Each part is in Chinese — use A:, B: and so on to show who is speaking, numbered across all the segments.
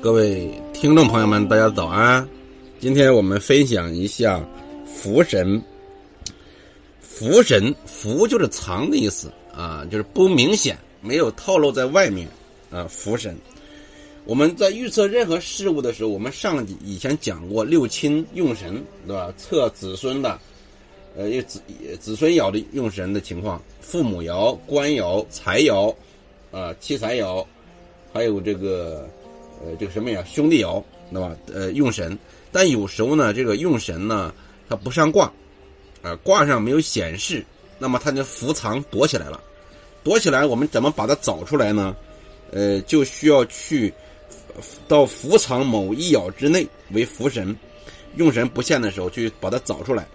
A: 各位听众朋友们，大家早安！今天我们分享一下福神。福神，福就是藏的意思啊，就是不明显，没有透露在外面啊。福神，我们在预测任何事物的时候，我们上以前讲过六亲用神，对吧？测子孙的，呃，子子孙爻的用神的情况，父母爻、官爻、财爻，啊，妻财爻，还有这个。呃，这个什么呀，兄弟爻，对吧？呃，用神，但有时候呢，这个用神呢，它不上卦，啊，卦上没有显示，那么它就伏藏躲起来了。躲起来，我们怎么把它找出来呢？呃，就需要去到伏藏某一爻之内为伏神，用神不现的时候去把它找出来。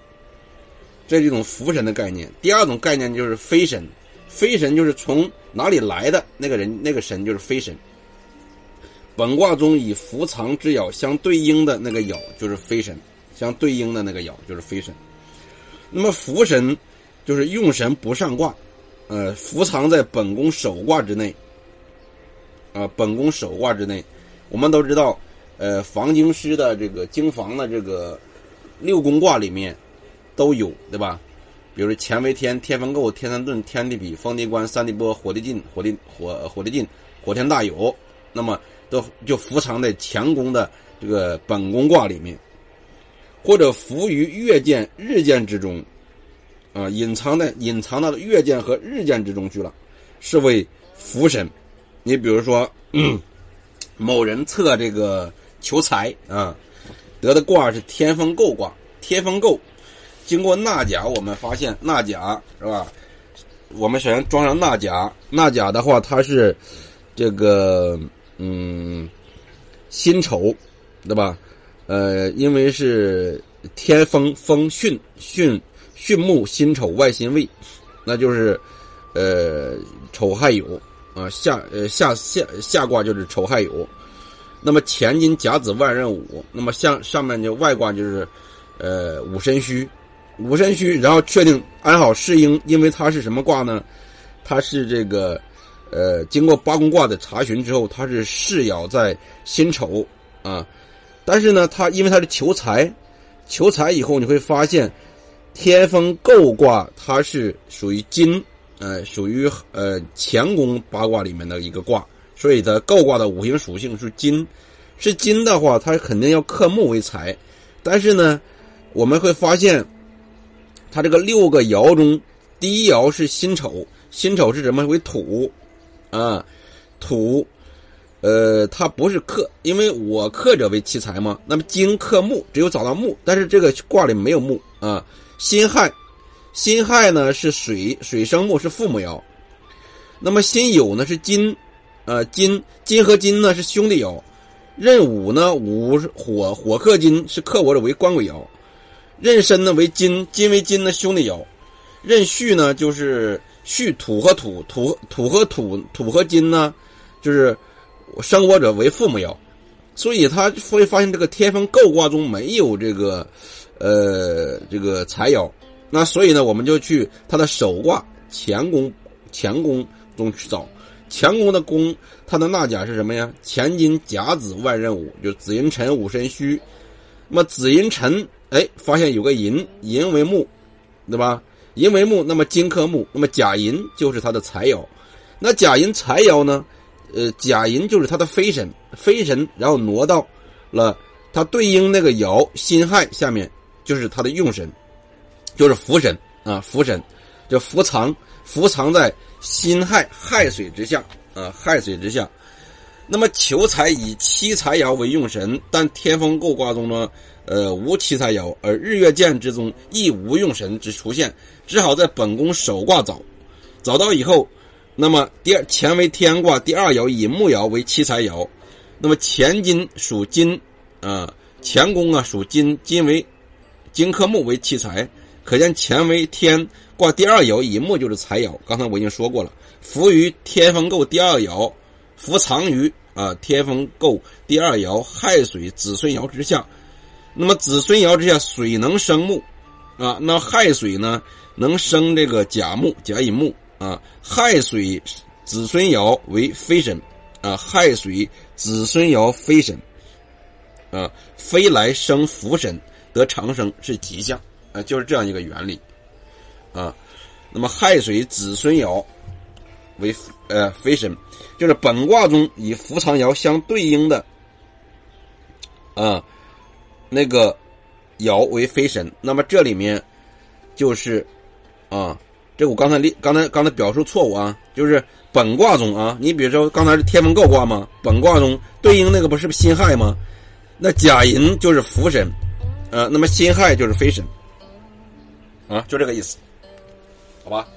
A: 这是一种伏神的概念。第二种概念就是飞神，飞神就是从哪里来的那个人，那个神就是飞神。本卦中以伏藏之爻相对应的那个爻就是飞神，相对应的那个爻就是飞神。那么伏神就是用神不上卦，呃，伏藏在本宫首卦之内。啊，本宫首卦之内，我们都知道，呃，房经师的这个经房的这个六宫卦里面都有，对吧？比如乾为天，天风姤，天山遁，天地比，风地观，山地波，火地进，火地火火地进，火天大有。那么都就伏藏在乾宫的这个本宫卦里面，或者伏于月见、日见之中，啊，隐藏在隐藏到月见和日见之中去了，是为福神。你比如说，某人测这个求财啊，得的卦是天风姤卦，天风姤，经过纳甲，我们发现纳甲是吧？我们首先装上纳甲，纳甲的话，它是这个。嗯，辛丑，对吧？呃，因为是天风风巽巽巽木辛丑外辛未，那就是呃丑亥酉啊下呃下下下卦就是丑亥酉，那么乾金甲子万仞午，那么向上面就外卦就是呃午申戌，午申戌，然后确定安好适应，因为它是什么卦呢？它是这个。呃，经过八宫卦的查询之后，它是世爻在辛丑啊，但是呢，它因为它是求财，求财以后你会发现，天风姤卦它是属于金，呃，属于呃乾宫八卦里面的一个卦，所以它姤卦的五行属性是金，是金的话，它肯定要克木为财，但是呢，我们会发现，它这个六个爻中，第一爻是辛丑，辛丑是什么？为土。啊，土，呃，它不是克，因为我克者为奇才嘛。那么金克木，只有找到木，但是这个卦里没有木啊。辛亥，辛亥呢是水，水生木是父母爻。那么辛酉呢是金，呃，金金和金呢是兄弟爻。壬午呢午是火，火克金是克我者为官鬼爻。壬申呢为金，金为金的兄弟爻。壬戌呢就是。戌土和土土土和土土和金呢，就是生我者为父母爻，所以他会发现这个天风姤卦中没有这个，呃，这个财爻，那所以呢，我们就去他的首卦乾宫乾宫中去找，乾宫的宫，它的纳甲是什么呀？乾金甲子万仞午，就子寅辰午申戌，那么子寅辰，哎，发现有个寅，寅为木，对吧？寅为木，那么金克木，那么甲寅就是他的财爻。那甲寅财爻呢？呃，甲寅就是他的飞神，飞神，然后挪到了他对应那个爻辛亥下面，就是他的用神，就是福神啊，福神，就伏藏，伏藏在辛亥亥水之下啊，亥水之下。那么求财以七财爻为用神，但天风姤卦中呢？呃，无七财爻，而日月见之中亦无用神之出现，只好在本宫首卦找，找到以后，那么第二乾为天卦，第二爻以木爻为七财爻，那么乾金属金，啊，乾宫啊属金，金为金克木为七财，可见乾为天卦第二爻以木就是财爻。刚才我已经说过了，伏于天风姤第二爻，伏藏于啊天风姤第二爻亥水子孙爻之下。那么子孙爻之下，水能生木，啊，那亥水呢，能生这个甲木，甲乙木啊。亥水子孙爻为飞神，啊，亥水子孙爻飞神，啊，飞来生福神得长生是吉祥，啊，就是这样一个原理，啊，那么亥水子孙爻为呃飞神，就是本卦中以伏藏爻相对应的，啊，那个爻为飞神，那么这里面就是啊。这我刚才刚才刚才表述错误啊，就是本卦中啊，你比如说刚才是天风姤卦嘛，本卦中对应那个不是辛亥吗？那甲寅就是福神，呃，那么辛亥就是飞神，啊，就这个意思，好吧？